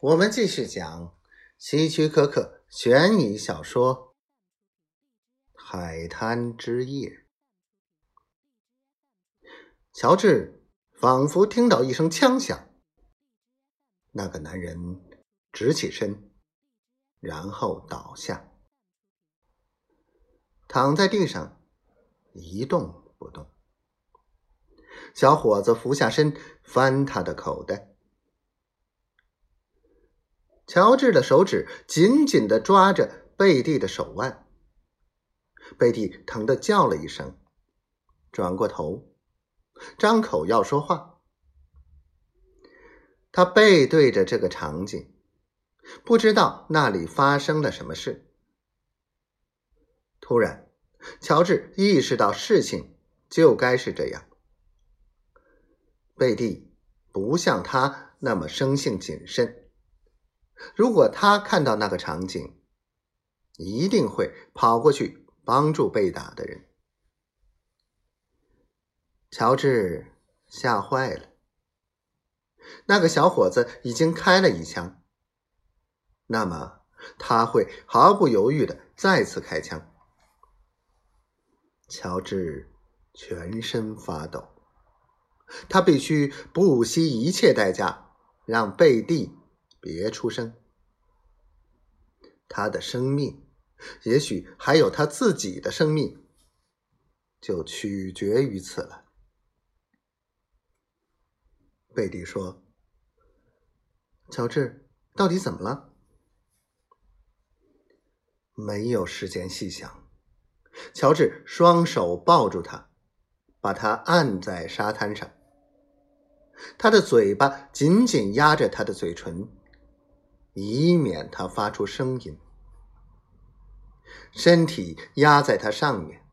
我们继续讲希区柯克悬疑小说《海滩之夜》。乔治仿佛听到一声枪响，那个男人直起身，然后倒下，躺在地上一动不动。小伙子俯下身翻他的口袋。乔治的手指紧紧的抓着贝蒂的手腕，贝蒂疼得叫了一声，转过头，张口要说话。他背对着这个场景，不知道那里发生了什么事。突然，乔治意识到事情就该是这样。贝蒂不像他那么生性谨慎。如果他看到那个场景，一定会跑过去帮助被打的人。乔治吓坏了。那个小伙子已经开了一枪，那么他会毫不犹豫的再次开枪。乔治全身发抖，他必须不惜一切代价让贝蒂。别出声，他的生命，也许还有他自己的生命，就取决于此了。贝蒂说：“乔治，到底怎么了？”没有时间细想。乔治双手抱住他，把他按在沙滩上，他的嘴巴紧紧压着他的嘴唇。以免他发出声音，身体压在他上面。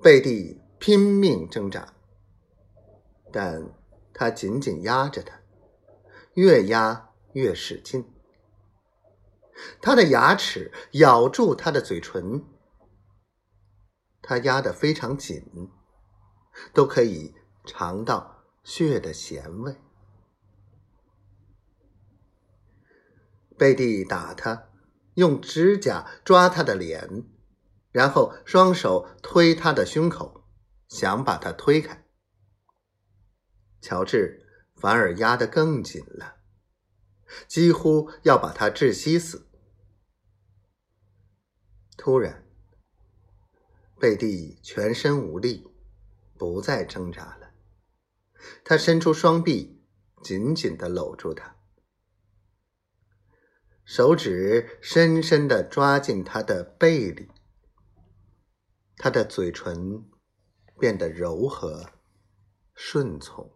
贝蒂拼命挣扎，但他紧紧压着他，越压越使劲。他的牙齿咬住他的嘴唇，他压得非常紧，都可以尝到血的咸味。贝蒂打他，用指甲抓他的脸，然后双手推他的胸口，想把他推开。乔治反而压得更紧了，几乎要把他窒息死。突然，贝蒂全身无力，不再挣扎了。他伸出双臂，紧紧的搂住他。手指深深地抓进他的背里，他的嘴唇变得柔和、顺从。